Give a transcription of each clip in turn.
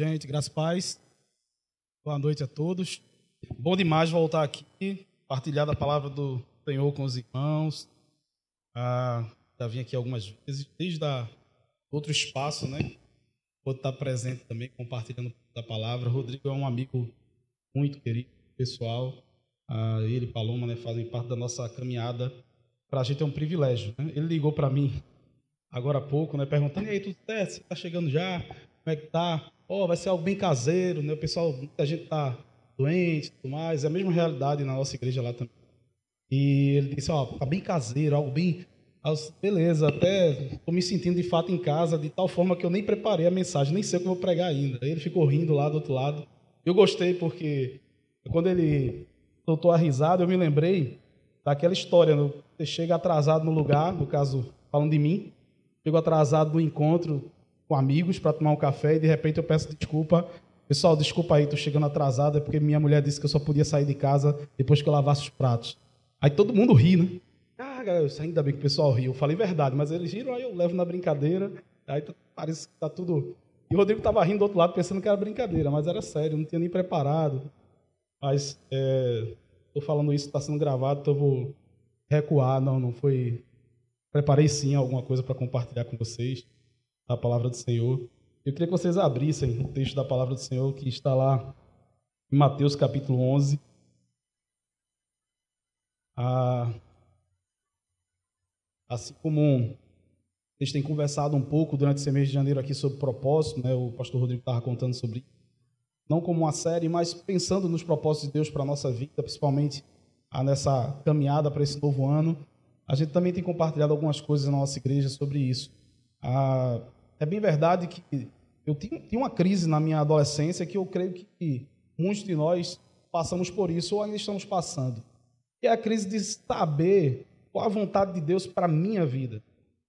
Gente, graças paz. Boa noite a todos. Bom demais voltar aqui, partilhar da palavra do Senhor com os irmãos. Ah, já vim aqui algumas vezes, desde a outro espaço, né? Vou estar presente também, compartilhando da palavra. Rodrigo é um amigo muito querido, pessoal. Ah, ele e Paloma né, fazem parte da nossa caminhada. Para a gente é um privilégio. Né? Ele ligou para mim agora há pouco, né, perguntando: e aí, tudo certo? Você está chegando já? Como é que tá? Oh, vai ser algo bem caseiro, né? O pessoal, muita gente está doente e tudo mais. É a mesma realidade na nossa igreja lá também. E ele disse: Ó, oh, tá bem caseiro, algo bem. Beleza, até estou me sentindo de fato em casa, de tal forma que eu nem preparei a mensagem, nem sei o que eu vou pregar ainda. Ele ficou rindo lá do outro lado. Eu gostei porque quando ele soltou a risada, eu me lembrei daquela história. Né? Você chega atrasado no lugar, no caso, falando de mim, chego atrasado no encontro com amigos para tomar um café e de repente eu peço desculpa. Pessoal, desculpa aí, tô chegando atrasado, é porque minha mulher disse que eu só podia sair de casa depois que eu lavasse os pratos. Aí todo mundo ri, né? Ah, ainda bem que o pessoal riu. Eu falei verdade, mas eles riram, aí eu levo na brincadeira. Aí parece que tá tudo. E o Rodrigo tava rindo do outro lado, pensando que era brincadeira, mas era sério, não tinha nem preparado. Mas é, falando isso, está sendo gravado, então eu vou recuar. Não, não foi. Preparei sim alguma coisa para compartilhar com vocês a palavra do Senhor. Eu queria que vocês abrissem o texto da palavra do Senhor que está lá em Mateus capítulo 11. Ah, assim como vocês têm conversado um pouco durante esse mês de janeiro aqui sobre propósito, né? o pastor Rodrigo estava contando sobre isso não como uma série, mas pensando nos propósitos de Deus para a nossa vida, principalmente nessa caminhada para esse novo ano. A gente também tem compartilhado algumas coisas na nossa igreja sobre isso. Ah, é bem verdade que eu tinha uma crise na minha adolescência que eu creio que muitos de nós passamos por isso ou ainda estamos passando. Que é a crise de saber qual a vontade de Deus para a minha vida.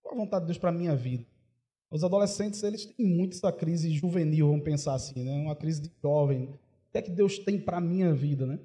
Qual a vontade de Deus para a minha vida. Os adolescentes, eles têm muito essa crise juvenil, vamos pensar assim, né? Uma crise de jovem. O que é que Deus tem para a minha vida, né?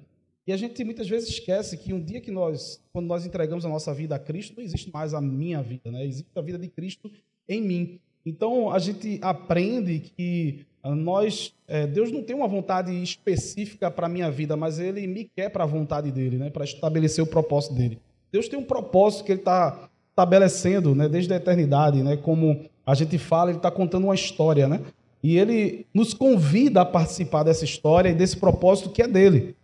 E a gente muitas vezes esquece que um dia que nós, quando nós entregamos a nossa vida a Cristo, não existe mais a minha vida, né? Existe a vida de Cristo em mim. Então a gente aprende que ah, nós, é, Deus não tem uma vontade específica para a minha vida, mas Ele me quer para a vontade dele, né? Para estabelecer o propósito dele. Deus tem um propósito que Ele está estabelecendo, né? Desde a eternidade, né? Como a gente fala, ele está contando uma história, né? E ele nos convida a participar dessa história e desse propósito que é dele.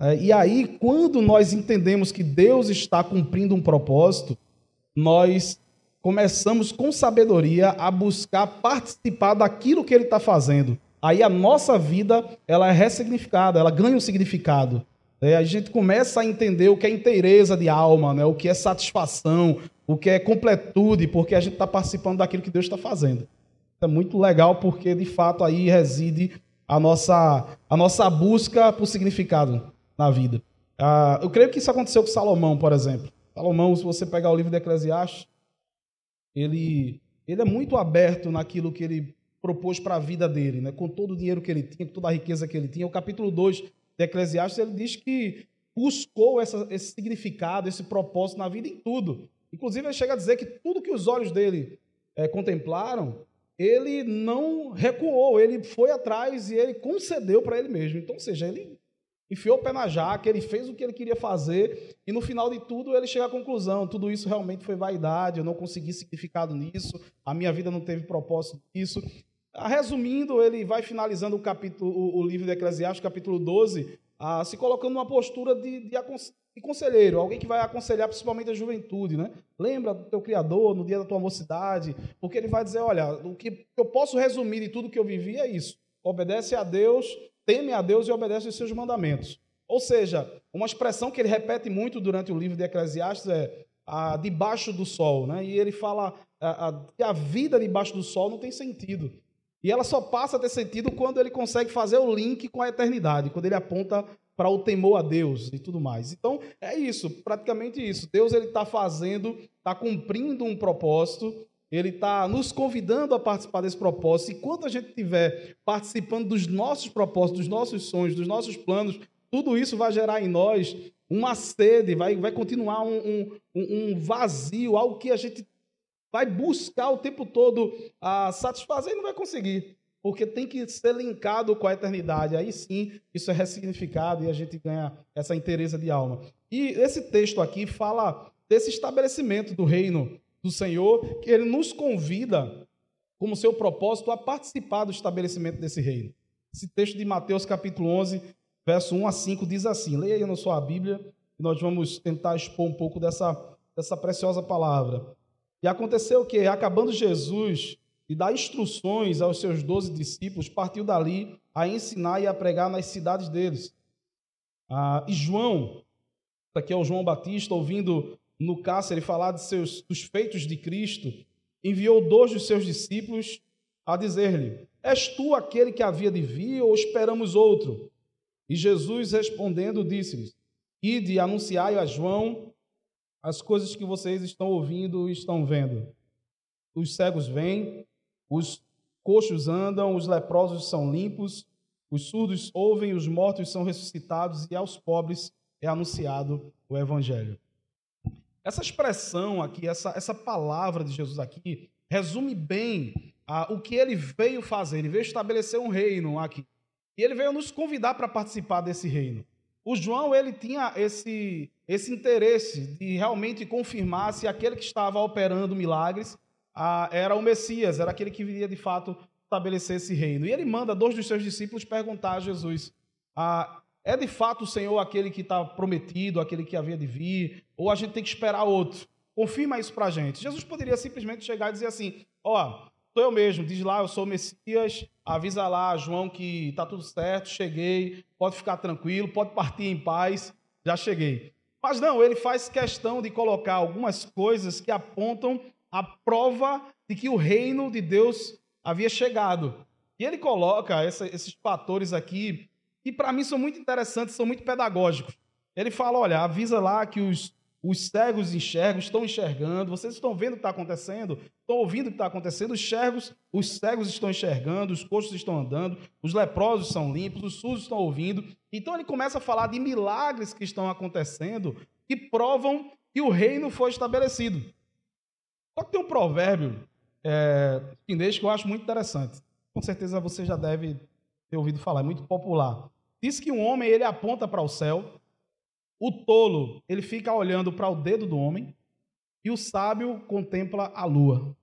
É, e aí, quando nós entendemos que Deus está cumprindo um propósito, nós começamos com sabedoria a buscar participar daquilo que ele está fazendo. Aí a nossa vida ela é ressignificada, ela ganha um significado. É, a gente começa a entender o que é inteireza de alma, né? o que é satisfação, o que é completude, porque a gente está participando daquilo que Deus está fazendo. É muito legal porque, de fato, aí reside a nossa, a nossa busca por significado na vida. Ah, eu creio que isso aconteceu com Salomão, por exemplo. Salomão, se você pegar o livro de Eclesiastes, ele, ele é muito aberto naquilo que ele propôs para a vida dele, né? com todo o dinheiro que ele tinha, com toda a riqueza que ele tinha. O capítulo 2 de Eclesiastes, ele diz que buscou essa, esse significado, esse propósito na vida em tudo. Inclusive, ele chega a dizer que tudo que os olhos dele é, contemplaram, ele não recuou, ele foi atrás e ele concedeu para ele mesmo. Então, ou seja, ele enfiou o pé na jaca, ele fez o que ele queria fazer e no final de tudo ele chega à conclusão: tudo isso realmente foi vaidade, eu não consegui significado nisso, a minha vida não teve propósito nisso. Resumindo, ele vai finalizando o capítulo, o, o livro de Eclesiastes, capítulo 12, ah, se colocando numa postura de, de, de conselheiro, alguém que vai aconselhar principalmente a juventude, né? Lembra do teu Criador no dia da tua mocidade, porque ele vai dizer, olha, o que eu posso resumir de tudo que eu vivi é isso. Obedece a Deus, teme a Deus e obedece os seus mandamentos. Ou seja, uma expressão que ele repete muito durante o livro de Eclesiastes é a, debaixo do sol, né? E ele fala a, a, que a vida debaixo do sol não tem sentido. E ela só passa a ter sentido quando ele consegue fazer o link com a eternidade, quando ele aponta para o temor a Deus e tudo mais. Então, é isso, praticamente isso. Deus ele está fazendo, está cumprindo um propósito, ele está nos convidando a participar desse propósito. E quando a gente estiver participando dos nossos propósitos, dos nossos sonhos, dos nossos planos, tudo isso vai gerar em nós uma sede, vai, vai continuar um, um, um vazio, algo que a gente vai buscar o tempo todo a satisfazer e não vai conseguir. porque tem que ser linkado com a eternidade. Aí sim, isso é ressignificado e a gente ganha essa inteireza de alma. E esse texto aqui fala desse estabelecimento do reino do Senhor, que ele nos convida, como seu propósito, a participar do estabelecimento desse reino. Esse texto de Mateus, capítulo 11, verso 1 a 5, diz assim: leia aí na sua Bíblia, e nós vamos tentar expor um pouco dessa, dessa preciosa palavra. E aconteceu que, acabando Jesus e dar instruções aos seus doze discípulos, partiu dali a ensinar e a pregar nas cidades deles. Ah, e João, aqui é o João Batista, ouvindo no cárcere falar de seus, dos feitos de Cristo, enviou dois dos seus discípulos a dizer-lhe: És tu aquele que havia de vir ou esperamos outro? E Jesus respondendo disse-lhes: Ide anunciai a João as coisas que vocês estão ouvindo e estão vendo. Os cegos vêm, os coxos andam, os leprosos são limpos, os surdos ouvem, os mortos são ressuscitados e aos pobres é anunciado o evangelho. Essa expressão aqui, essa, essa palavra de Jesus aqui, resume bem ah, o que ele veio fazer. Ele veio estabelecer um reino aqui. E ele veio nos convidar para participar desse reino. O João, ele tinha esse, esse interesse de realmente confirmar se aquele que estava operando milagres ah, era o Messias, era aquele que viria de fato estabelecer esse reino. E ele manda dois dos seus discípulos perguntar a Jesus: ah, é de fato o Senhor aquele que está prometido, aquele que havia de vir, ou a gente tem que esperar outro? Confirma isso para a gente. Jesus poderia simplesmente chegar e dizer assim: ó, oh, sou eu mesmo, diz lá, eu sou o Messias, avisa lá, João, que está tudo certo, cheguei, pode ficar tranquilo, pode partir em paz, já cheguei. Mas não, ele faz questão de colocar algumas coisas que apontam a prova de que o reino de Deus havia chegado. E ele coloca essa, esses fatores aqui, que para mim são muito interessantes, são muito pedagógicos. Ele fala: olha, avisa lá que os, os cegos enxergam, estão enxergando, vocês estão vendo o que está acontecendo, estão ouvindo o que está acontecendo, os cegos, os cegos estão enxergando, os coxos estão andando, os leprosos são limpos, os surdos estão ouvindo. Então ele começa a falar de milagres que estão acontecendo que provam que o reino foi estabelecido. Só que tem um provérbio é, chinês que eu acho muito interessante. Com certeza você já deve ter ouvido falar, é muito popular. Diz que um homem ele aponta para o céu, o tolo ele fica olhando para o dedo do homem e o sábio contempla a lua.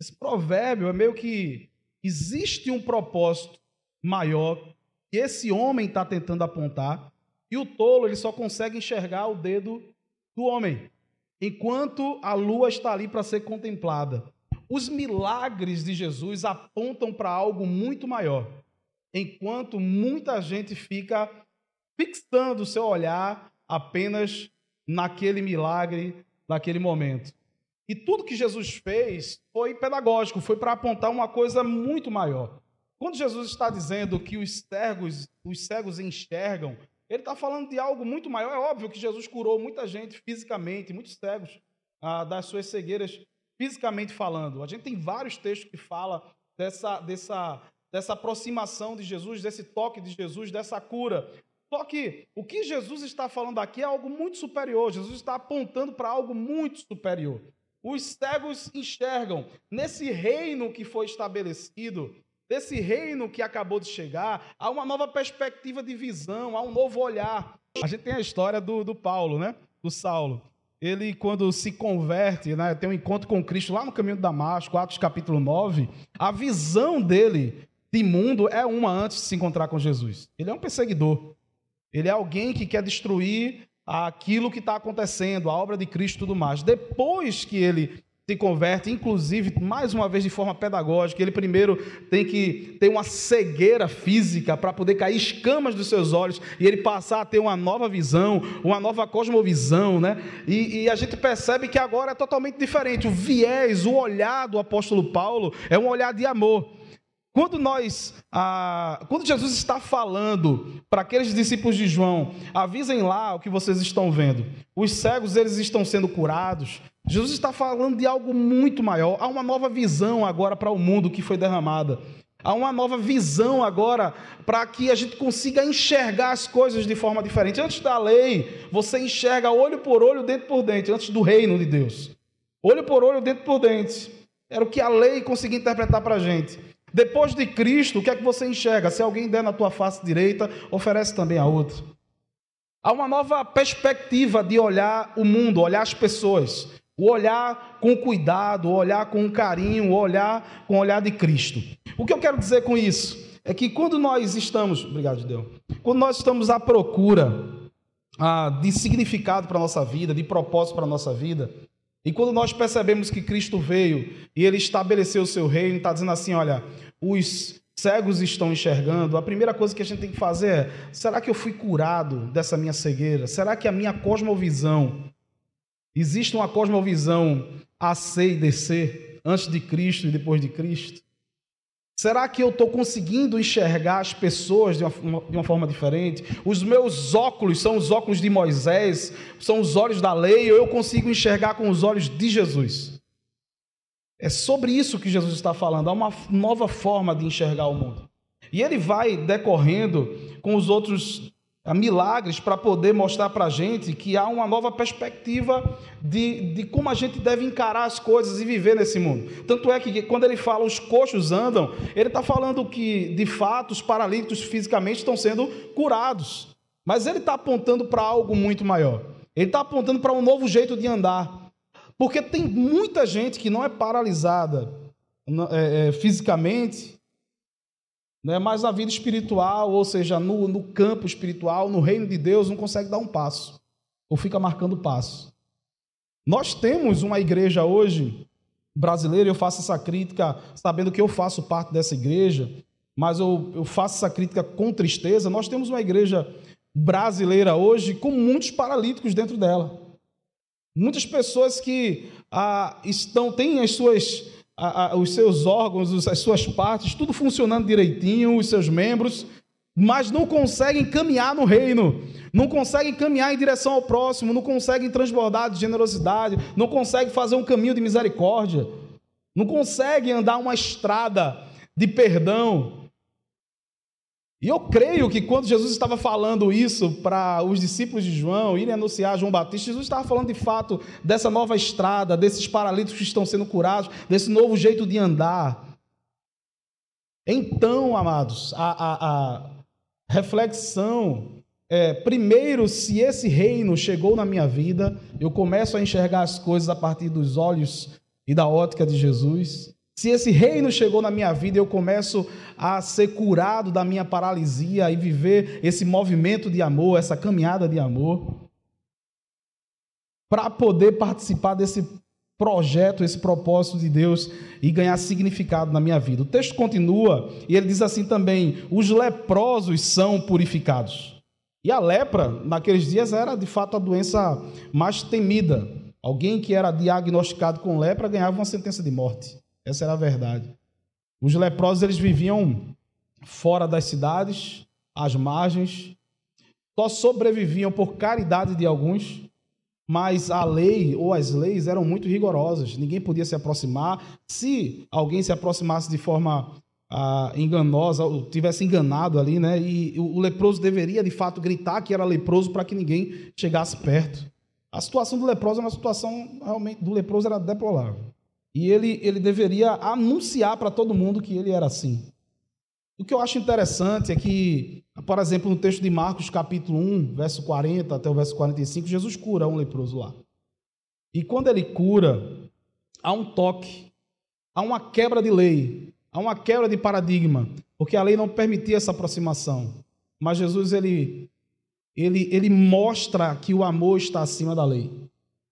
Esse provérbio é meio que existe um propósito maior que esse homem está tentando apontar e o tolo ele só consegue enxergar o dedo do homem enquanto a lua está ali para ser contemplada. Os milagres de Jesus apontam para algo muito maior, enquanto muita gente fica fixando o seu olhar apenas naquele milagre, naquele momento. E tudo que Jesus fez foi pedagógico, foi para apontar uma coisa muito maior. Quando Jesus está dizendo que os cegos, os cegos enxergam, ele está falando de algo muito maior. É óbvio que Jesus curou muita gente fisicamente, muitos cegos ah, das suas cegueiras, fisicamente falando. A gente tem vários textos que falam dessa, dessa, dessa aproximação de Jesus, desse toque de Jesus, dessa cura. Só que o que Jesus está falando aqui é algo muito superior. Jesus está apontando para algo muito superior. Os cegos enxergam. Nesse reino que foi estabelecido, desse reino que acabou de chegar, há uma nova perspectiva de visão, há um novo olhar. A gente tem a história do, do Paulo, né? Do Saulo. Ele, quando se converte, né, tem um encontro com Cristo lá no caminho de Damasco, Atos capítulo 9, a visão dele de mundo é uma antes de se encontrar com Jesus. Ele é um perseguidor. Ele é alguém que quer destruir aquilo que está acontecendo, a obra de Cristo e tudo mais. Depois que ele se converte, inclusive, mais uma vez de forma pedagógica. Ele primeiro tem que ter uma cegueira física para poder cair escamas dos seus olhos e ele passar a ter uma nova visão, uma nova cosmovisão, né? E, e a gente percebe que agora é totalmente diferente. O viés, o olhar do apóstolo Paulo é um olhar de amor. Quando nós, ah, quando Jesus está falando para aqueles discípulos de João, avisem lá o que vocês estão vendo. Os cegos eles estão sendo curados. Jesus está falando de algo muito maior. Há uma nova visão agora para o mundo que foi derramada. Há uma nova visão agora para que a gente consiga enxergar as coisas de forma diferente. Antes da lei, você enxerga olho por olho, dente por dente, antes do reino de Deus. Olho por olho, dente por dente. Era o que a lei conseguia interpretar para a gente. Depois de Cristo, o que é que você enxerga? Se alguém der na tua face direita, oferece também a outra. Há uma nova perspectiva de olhar o mundo, olhar as pessoas, o olhar com cuidado, o olhar com carinho, o olhar com o olhar de Cristo. O que eu quero dizer com isso é que quando nós estamos, obrigado, Deus, quando nós estamos à procura ah, de significado para a nossa vida, de propósito para a nossa vida, e quando nós percebemos que Cristo veio e ele estabeleceu o seu reino, está dizendo assim: olha, os cegos estão enxergando, a primeira coisa que a gente tem que fazer é: será que eu fui curado dessa minha cegueira? Será que a minha cosmovisão, existe uma cosmovisão a C e DC, antes de Cristo e depois de Cristo? Será que eu estou conseguindo enxergar as pessoas de uma, de uma, forma diferente? Os meus óculos são os óculos de Moisés, são os olhos da lei, ou eu consigo enxergar com os olhos de Jesus? É sobre isso que Jesus está falando, há uma nova forma de enxergar o mundo. E ele vai decorrendo com os outros milagres para poder mostrar para a gente que há uma nova perspectiva de, de como a gente deve encarar as coisas e viver nesse mundo. Tanto é que quando ele fala os coxos andam, ele está falando que de fato os paralíticos fisicamente estão sendo curados. Mas ele está apontando para algo muito maior. Ele está apontando para um novo jeito de andar. Porque tem muita gente que não é paralisada é, é, fisicamente, né? mas na vida espiritual, ou seja, no, no campo espiritual, no reino de Deus, não consegue dar um passo, ou fica marcando passo. Nós temos uma igreja hoje brasileira, eu faço essa crítica sabendo que eu faço parte dessa igreja, mas eu, eu faço essa crítica com tristeza. Nós temos uma igreja brasileira hoje com muitos paralíticos dentro dela. Muitas pessoas que ah, estão têm as suas a, a, os seus órgãos, as suas partes, tudo funcionando direitinho, os seus membros, mas não conseguem caminhar no reino, não conseguem caminhar em direção ao próximo, não conseguem transbordar de generosidade, não conseguem fazer um caminho de misericórdia, não conseguem andar uma estrada de perdão, e eu creio que quando Jesus estava falando isso para os discípulos de João irem anunciar João Batista, Jesus estava falando de fato dessa nova estrada, desses paralíticos que estão sendo curados, desse novo jeito de andar. Então, amados, a, a, a reflexão é: primeiro, se esse reino chegou na minha vida, eu começo a enxergar as coisas a partir dos olhos e da ótica de Jesus. Se esse reino chegou na minha vida, eu começo a ser curado da minha paralisia e viver esse movimento de amor, essa caminhada de amor, para poder participar desse projeto, esse propósito de Deus e ganhar significado na minha vida. O texto continua e ele diz assim também: os leprosos são purificados. E a lepra, naqueles dias, era de fato a doença mais temida. Alguém que era diagnosticado com lepra ganhava uma sentença de morte. Essa era a verdade. Os leprosos eles viviam fora das cidades, às margens, só sobreviviam por caridade de alguns, mas a lei ou as leis eram muito rigorosas. Ninguém podia se aproximar. Se alguém se aproximasse de forma ah, enganosa, ou tivesse enganado ali, né? E o leproso deveria de fato gritar que era leproso para que ninguém chegasse perto. A situação do leproso é uma situação realmente do leproso era deplorável. E ele, ele deveria anunciar para todo mundo que ele era assim. O que eu acho interessante é que, por exemplo, no texto de Marcos, capítulo 1, verso 40 até o verso 45, Jesus cura um leproso lá. E quando ele cura, há um toque, há uma quebra de lei, há uma quebra de paradigma, porque a lei não permitia essa aproximação. Mas Jesus ele ele ele mostra que o amor está acima da lei.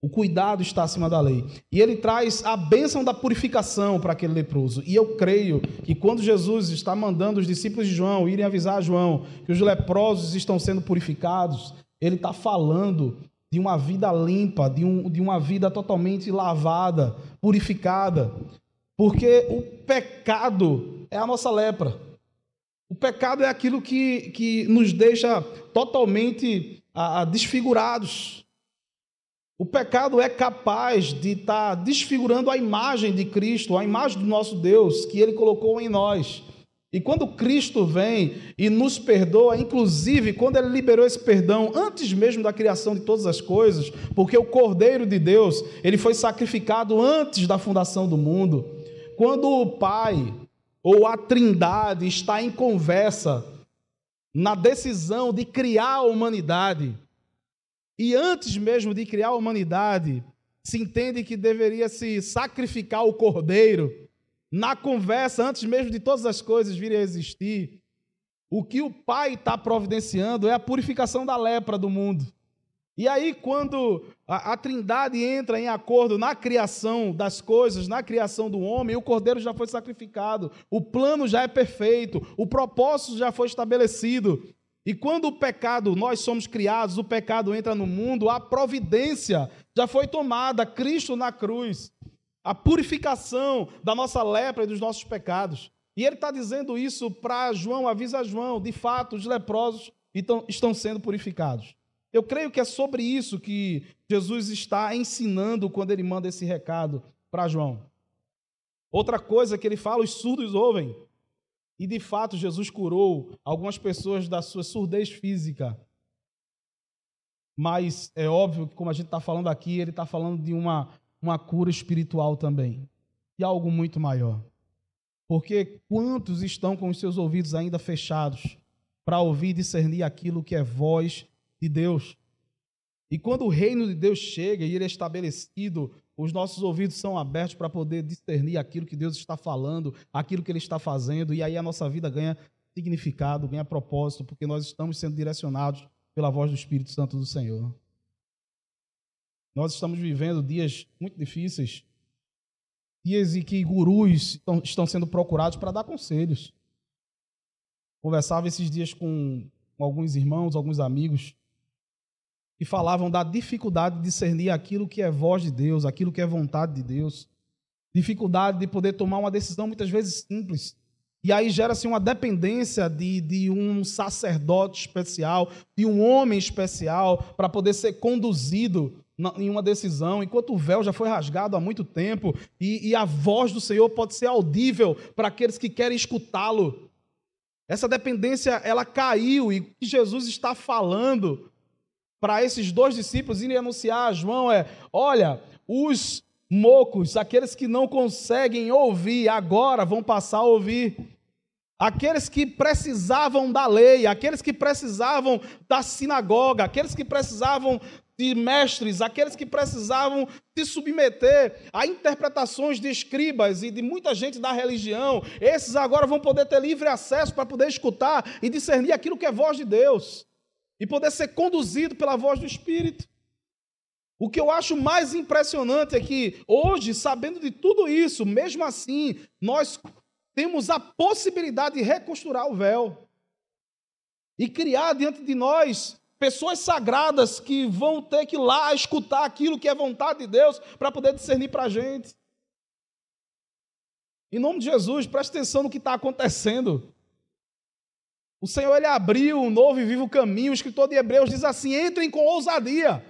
O cuidado está acima da lei. E ele traz a bênção da purificação para aquele leproso. E eu creio que quando Jesus está mandando os discípulos de João irem avisar a João que os leprosos estão sendo purificados, ele está falando de uma vida limpa, de, um, de uma vida totalmente lavada, purificada. Porque o pecado é a nossa lepra. O pecado é aquilo que, que nos deixa totalmente ah, desfigurados. O pecado é capaz de estar tá desfigurando a imagem de Cristo, a imagem do nosso Deus que ele colocou em nós. E quando Cristo vem e nos perdoa, inclusive quando ele liberou esse perdão antes mesmo da criação de todas as coisas, porque o Cordeiro de Deus, ele foi sacrificado antes da fundação do mundo. Quando o Pai ou a Trindade está em conversa na decisão de criar a humanidade. E antes mesmo de criar a humanidade, se entende que deveria se sacrificar o cordeiro. Na conversa, antes mesmo de todas as coisas virem a existir, o que o Pai está providenciando é a purificação da lepra do mundo. E aí, quando a, a, Trindade entra em acordo na criação das coisas, na criação do homem, o cordeiro já foi sacrificado, o plano já é perfeito, o propósito já foi estabelecido. E quando o pecado, nós somos criados, o pecado entra no mundo, a providência já foi tomada, Cristo na cruz, a purificação da nossa lepra e dos nossos pecados. E ele está dizendo isso para João, avisa João, de fato, os leprosos estão sendo purificados. Eu creio que é sobre isso que Jesus está ensinando quando ele manda esse recado para João. Outra coisa que ele fala, os surdos ouvem. E de fato, Jesus curou algumas pessoas da sua surdez física. Mas é óbvio que, como a gente está falando aqui, ele está falando de uma, uma cura espiritual também. E algo muito maior. Porque quantos estão com os seus ouvidos ainda fechados para ouvir e discernir aquilo que é voz de Deus. E quando o reino de Deus chega e ele é estabelecido, os nossos ouvidos são abertos para poder discernir aquilo que Deus está falando, aquilo que ele está fazendo, e aí a nossa vida ganha significado, ganha propósito, porque nós estamos sendo direcionados pela voz do Espírito Santo do Senhor. Nós estamos vivendo dias muito difíceis, dias em que gurus estão sendo procurados para dar conselhos. Conversava esses dias com alguns irmãos, alguns amigos, que falavam da dificuldade de discernir aquilo que é voz de Deus, aquilo que é vontade de Deus. Dificuldade de poder tomar uma decisão muitas vezes simples. E aí gera-se uma dependência de, de um sacerdote especial, de um homem especial, para poder ser conduzido em uma decisão, enquanto o véu já foi rasgado há muito tempo e, e a voz do Senhor pode ser audível para aqueles que querem escutá-lo. Essa dependência ela caiu e o que Jesus está falando para esses dois discípulos irem anunciar a João é: olha, os mocos, aqueles que não conseguem ouvir, agora vão passar a ouvir. Aqueles que precisavam da lei, aqueles que precisavam da sinagoga, aqueles que precisavam de mestres, aqueles que precisavam se submeter a interpretações de escribas e de muita gente da religião, esses agora vão poder ter livre acesso para poder escutar e discernir aquilo que é voz de Deus e poder ser conduzido pela voz do Espírito. O que eu acho mais impressionante é que hoje, sabendo de tudo isso, mesmo assim, nós temos a possibilidade de reconstruir o véu e criar diante de nós pessoas sagradas que vão ter que ir lá escutar aquilo que é vontade de Deus para poder discernir para a gente. Em nome de Jesus, preste atenção no que está acontecendo. O Senhor ele abriu um novo e vivo caminho. O escritor de Hebreus diz assim: entrem com ousadia,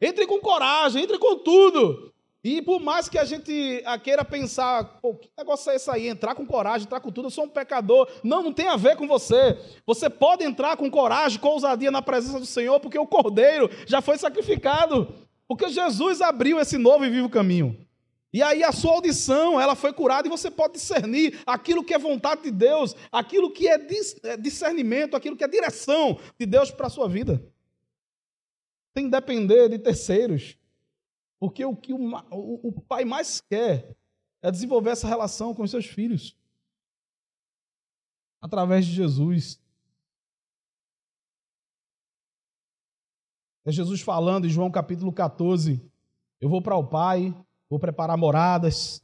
entrem com coragem, entrem com tudo. E por mais que a gente queira pensar, pô, que negócio é esse aí? Entrar com coragem, entrar com tudo, eu sou um pecador. Não, não tem a ver com você. Você pode entrar com coragem, com ousadia na presença do Senhor, porque o Cordeiro já foi sacrificado. Porque Jesus abriu esse novo e vivo caminho. E aí a sua audição, ela foi curada e você pode discernir aquilo que é vontade de Deus, aquilo que é, é discernimento, aquilo que é direção de Deus para a sua vida. Sem depender de terceiros. Porque o que o, o, o pai mais quer é desenvolver essa relação com os seus filhos. Através de Jesus. É Jesus falando em João capítulo 14. Eu vou para o Pai, vou preparar moradas,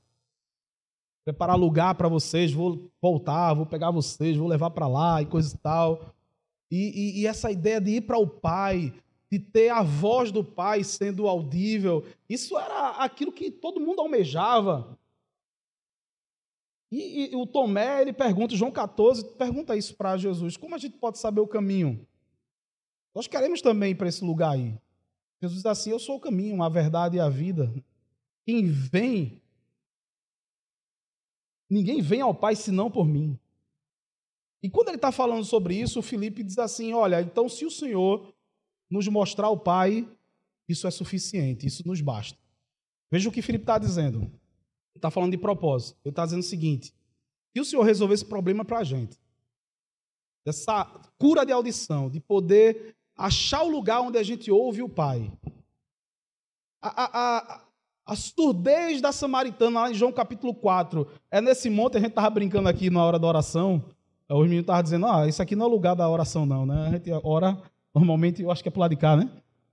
preparar lugar para vocês, vou voltar, vou pegar vocês, vou levar para lá e coisa e tal. E, e, e essa ideia de ir para o Pai, de ter a voz do Pai sendo audível, isso era aquilo que todo mundo almejava. E, e, o Tomé, ele pergunta, João 14, pergunta isso para Jesus: como a gente pode saber o caminho? Nós queremos também ir para esse lugar aí. Jesus diz assim: Eu sou o caminho, a verdade e a vida. Quem vem, ninguém vem ao Pai senão por mim. E quando ele está falando sobre isso, o Felipe diz assim: Olha, então se o Senhor nos mostrar o Pai, isso é suficiente, isso nos basta. Veja o que Felipe está dizendo. Ele está falando de propósito. Ele está dizendo o seguinte: que o Senhor resolver esse problema para a gente. Essa cura de audição, de poder achar o lugar onde a gente ouve o Pai. A, a, a, a surdez da samaritana, lá em João capítulo 4, é nesse monte, a gente estava brincando aqui na hora da oração, os meninos estavam dizendo, ah, isso aqui não é lugar da oração não, né? A gente ora, normalmente, eu acho que é para lado de cá, né?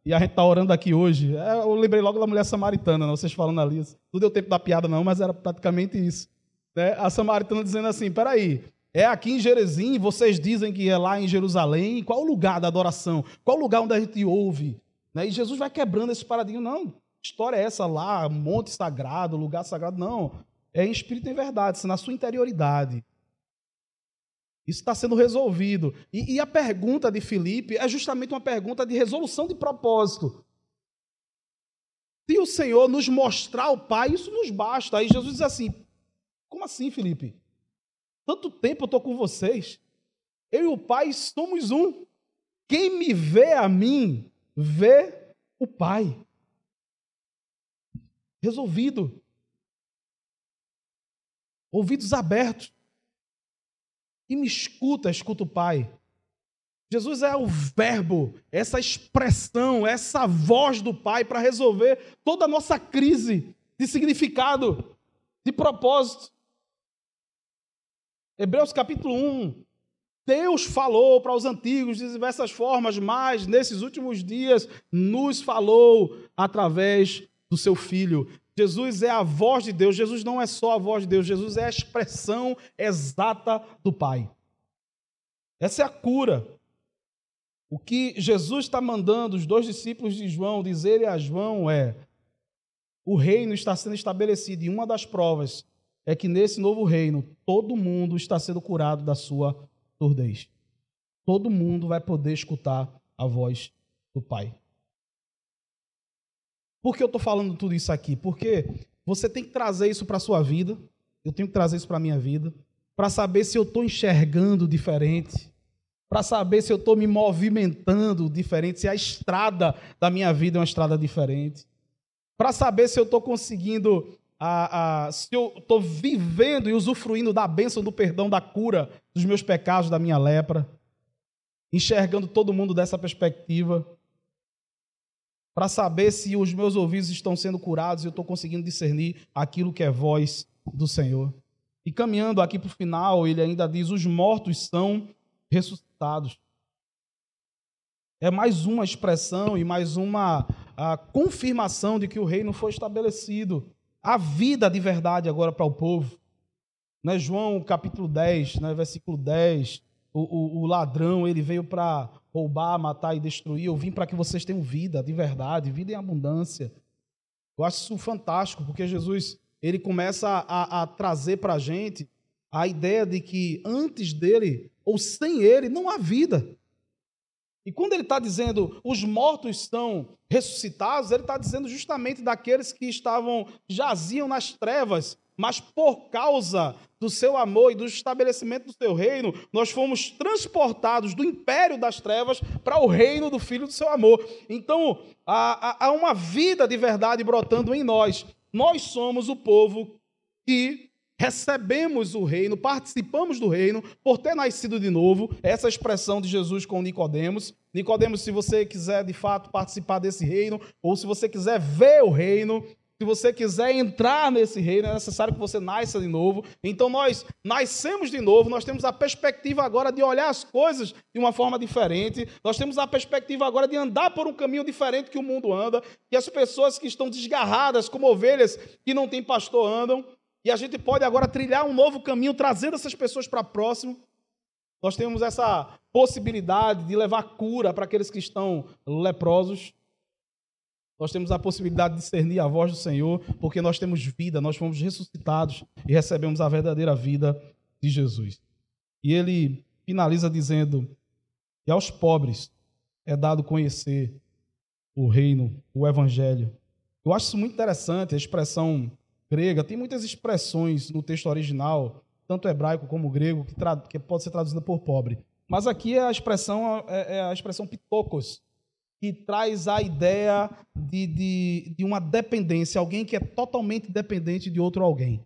E a gente está orando aqui hoje. É, eu lembrei logo da mulher samaritana, né? vocês falando ali. Não deu tempo da piada não, mas era praticamente isso. Né? A samaritana dizendo assim, peraí, é aqui em Jerezim, vocês dizem que é lá em Jerusalém. Qual o lugar da adoração? Qual o lugar onde a gente ouve? Né? E Jesus vai quebrando esse paradigma. Não, história é essa lá, monte sagrado, lugar sagrado. Não, é em espírito e em verdade, isso é na sua interioridade. Isso está sendo resolvido. E, e, a pergunta de Filipe é justamente uma pergunta de resolução de propósito. Se o Senhor nos mostrar o Pai, isso nos basta. Aí Jesus diz assim: Como assim, Filipe? Tanto tempo eu estou com vocês. Eu e o Pai somos um. Quem me vê a mim, vê o Pai. Resolvido. Ouvidos abertos. E me escuta, escuta o Pai. Jesus é o verbo, essa expressão, essa voz do Pai para resolver toda a nossa crise de significado, de propósito. Hebreus capítulo 1. Deus falou para os antigos de diversas formas, mas nesses últimos dias nos falou através do seu filho. Jesus é a voz de Deus, Jesus não é só a voz de Deus, Jesus é a expressão exata do Pai. Essa é a cura. O que Jesus está mandando os dois discípulos de João dizerem a João é: o reino está sendo estabelecido, e uma das provas é que nesse novo reino todo mundo está sendo curado da sua surdez. Todo mundo vai poder escutar a voz do Pai. Por que eu estou falando tudo isso aqui? Porque você tem que trazer isso para a sua vida, eu tenho que trazer isso para a minha vida, para saber se eu estou enxergando diferente, para saber se eu estou me movimentando diferente, se a estrada da minha vida é uma estrada diferente, para saber se eu estou conseguindo a, a, se eu estou vivendo e usufruindo da bênção do perdão, da cura dos meus pecados, da minha lepra, enxergando todo mundo dessa perspectiva, para saber se os meus ouvidos estão sendo curados e eu estou conseguindo discernir aquilo que é voz do Senhor. E caminhando aqui para o final, ele ainda diz: os mortos são ressuscitados. É mais uma expressão e mais uma confirmação de que o reino foi estabelecido a vida de verdade agora para o povo. Né? João capítulo 10, né? versículo 10, o, o, o ladrão ele veio para roubar, matar e destruir. Eu vim para que vocês tenham vida de verdade, vida em abundância. Eu acho isso fantástico, porque Jesus ele começa a, a trazer para a gente a ideia de que antes dele ou sem ele não há vida. E quando ele está dizendo os mortos estão ressuscitados, ele está dizendo justamente daqueles que estavam, jaziam nas trevas, mas por causa do seu amor e do estabelecimento do seu reino, nós fomos transportados do império das trevas para o reino do Filho do seu amor. Então, há, há uma vida de verdade brotando em nós. Nós somos o povo que recebemos o reino, participamos do reino por ter nascido de novo. Essa expressão de Jesus com Nicodemos. Nicodemos, se você quiser de fato participar desse reino, ou se você quiser ver o reino, se você quiser entrar nesse reino, é necessário que você nasça de novo. Então nós nascemos de novo, nós temos a perspectiva agora de olhar as coisas de uma forma diferente. Nós temos a perspectiva agora de andar por um caminho diferente que o mundo anda, que as pessoas que estão desgarradas como ovelhas que não têm pastor andam. E a gente pode agora trilhar um novo caminho, trazendo essas pessoas para próximo. Nós temos essa possibilidade de levar cura para aqueles que estão leprosos. Nós temos a possibilidade de discernir a voz do Senhor, porque nós temos vida, nós fomos ressuscitados e recebemos a verdadeira vida de Jesus. E ele finaliza dizendo: E aos pobres é dado conhecer o reino, o evangelho. Eu acho isso muito interessante, a expressão grega, tem muitas expressões no texto original, tanto hebraico como grego, que, que pode ser traduzida por pobre. Mas aqui a expressão é, é a expressão pitocos, que traz a ideia de, de, de uma dependência, alguém que é totalmente dependente de outro alguém.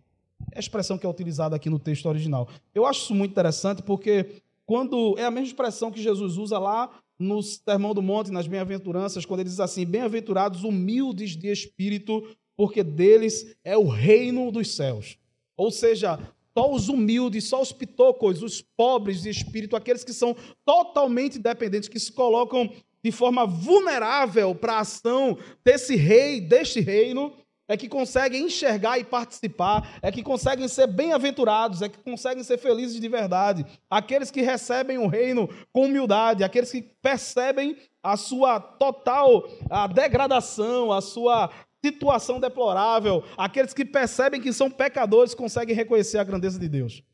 É a expressão que é utilizada aqui no texto original. Eu acho isso muito interessante porque quando é a mesma expressão que Jesus usa lá no Sermão do Monte, nas Bem-aventuranças, quando ele diz assim: Bem-aventurados humildes de espírito, porque deles é o reino dos céus. Ou seja, só os humildes, só os pitocos, os pobres de espírito, aqueles que são totalmente dependentes, que se colocam de forma vulnerável para a ação desse rei, deste reino, é que conseguem enxergar e participar, é que conseguem ser bem-aventurados, é que conseguem ser felizes de verdade. Aqueles que recebem o reino com humildade, aqueles que percebem a sua total a degradação, a sua situação deplorável, aqueles que percebem que são pecadores conseguem reconhecer a grandeza de Deus.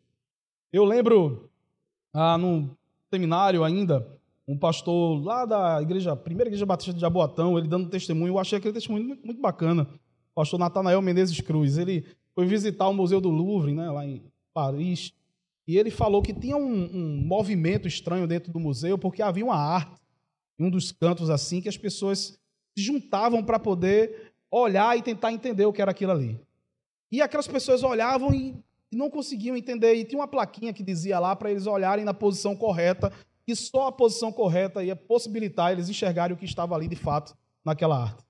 Eu lembro, ah, num seminário ainda, um pastor lá da igreja, primeira igreja batista de Jaboatão, ele dando testemunho, eu achei aquele testemunho muito, muito bacana pastor Natanael Menezes Cruz. Ele foi visitar o Museu do Louvre, né, lá em Paris, e ele falou que tinha um, um movimento estranho dentro do museu, porque havia uma arte em um dos cantos assim, que as pessoas se juntavam para poder olhar e tentar entender o que era aquilo ali. E aquelas pessoas olhavam e não conseguiam entender, e tinha uma plaquinha que dizia lá para eles olharem na posição correta, que só a posição correta ia possibilitar eles enxergarem o que estava ali de fato naquela arte.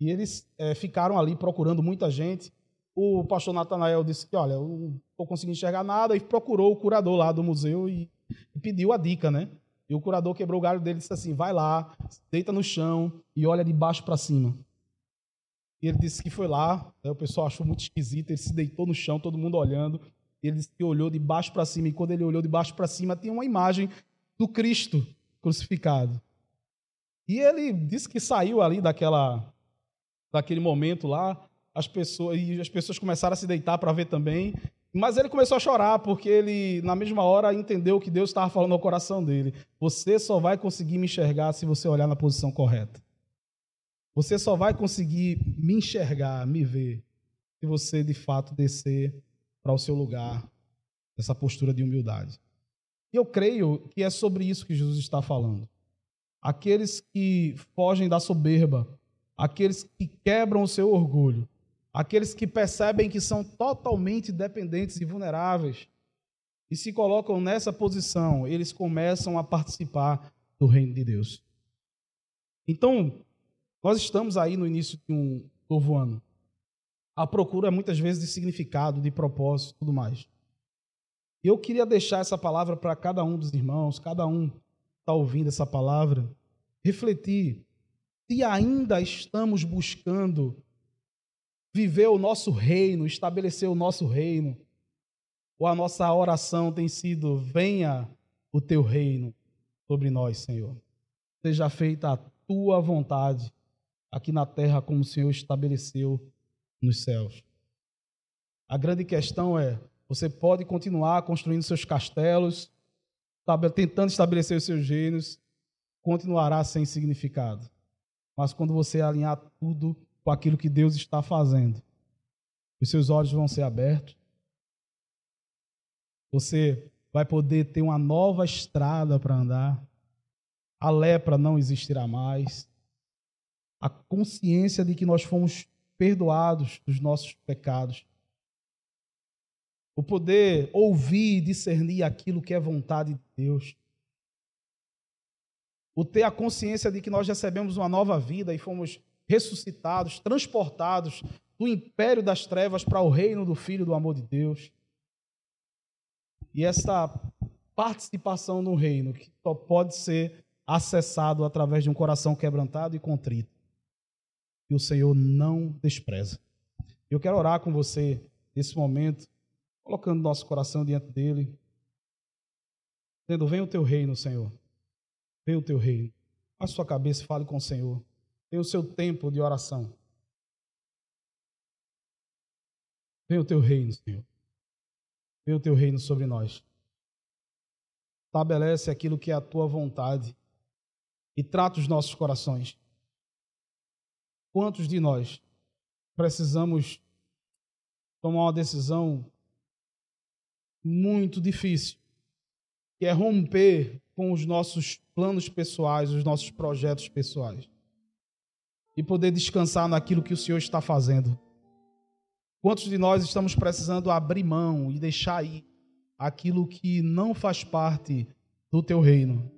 E eles é, ficaram ali procurando muita gente. O pastor Natanael disse que, olha, eu não estou conseguindo enxergar nada, e procurou o curador lá do museu e, e pediu a dica, né? E o curador quebrou o galho dele e disse assim: vai lá, deita no chão e olha de baixo para cima. E ele disse que foi lá, né, o pessoal achou muito esquisito, ele se deitou no chão, todo mundo olhando. Ele disse que olhou de baixo para cima, e quando ele olhou de baixo para cima, tinha uma imagem do Cristo crucificado. E ele disse que saiu ali daquela daquele momento lá, as pessoas e as pessoas começaram a se deitar para ver também. Mas ele começou a chorar porque ele, na mesma hora, entendeu que Deus estava falando ao coração dele. Você só vai conseguir me enxergar se você olhar na posição correta. Você só vai conseguir me enxergar, me ver, se você de fato descer para o seu lugar, essa postura de humildade. E eu creio que é sobre isso que Jesus está falando. Aqueles que fogem da soberba, aqueles que quebram o seu orgulho, aqueles que percebem que são totalmente dependentes e vulneráveis e se colocam nessa posição, eles começam a participar do reino de Deus. Então, nós estamos aí no início de um novo ano. A procura muitas vezes de significado, de propósito, tudo mais. E eu queria deixar essa palavra para cada um dos irmãos, cada um está ouvindo essa palavra, refletir se ainda estamos buscando viver o nosso reino, estabelecer o nosso reino, ou a nossa oração tem sido: venha o teu reino sobre nós, Senhor. Seja feita a tua vontade aqui na terra, como o Senhor estabeleceu nos céus. A grande questão é: você pode continuar construindo seus castelos, tentando estabelecer os seus reinos, continuará sem significado. Mas quando você alinhar tudo com aquilo que Deus está fazendo, os seus olhos vão ser abertos. Você vai poder ter uma nova estrada para andar. A lepra não existirá mais. A consciência de que nós fomos perdoados dos nossos pecados. O poder ouvir e discernir aquilo que é vontade de Deus o ter a consciência de que nós recebemos uma nova vida e fomos ressuscitados, transportados do império das trevas para o reino do Filho do amor de Deus. E essa participação no reino que só pode ser acessado através de um coração quebrantado e contrito. E o Senhor não despreza. Eu quero orar com você nesse momento, colocando nosso coração diante dele, dizendo: Vem o teu reino, Senhor. Venha o teu reino. A sua cabeça e fale com o Senhor. Tenha o seu tempo de oração. Venha o teu reino, Senhor. Venha o teu reino sobre nós. Estabelece aquilo que é a tua vontade e trata os nossos corações. Quantos de nós precisamos tomar uma decisão muito difícil, que é romper com os nossos planos pessoais, os nossos projetos pessoais. E poder descansar naquilo que o Senhor está fazendo. Quantos de nós estamos precisando abrir mão e deixar ir aquilo que não faz parte do teu reino?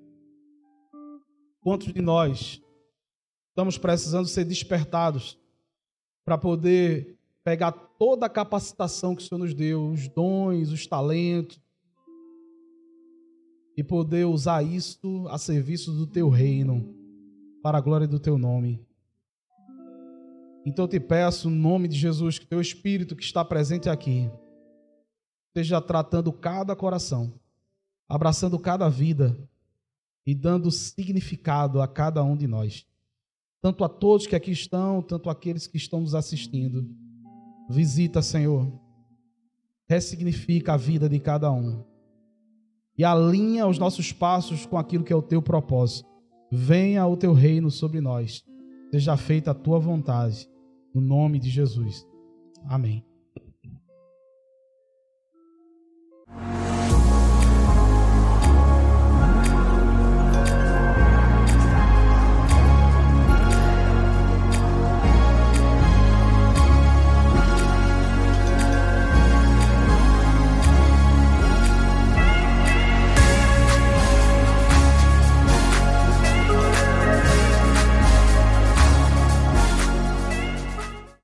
Quantos de nós estamos precisando ser despertados para poder pegar toda a capacitação que o Senhor nos deu, os dons, os talentos, e poder usar isso a serviço do teu reino, para a glória do teu nome. Então eu te peço, no nome de Jesus, que teu Espírito que está presente aqui, esteja tratando cada coração, abraçando cada vida e dando significado a cada um de nós. Tanto a todos que aqui estão, tanto aqueles que estão nos assistindo. Visita, Senhor. Ressignifica a vida de cada um. E alinha os nossos passos com aquilo que é o teu propósito. Venha o teu reino sobre nós. Seja feita a tua vontade. No nome de Jesus. Amém.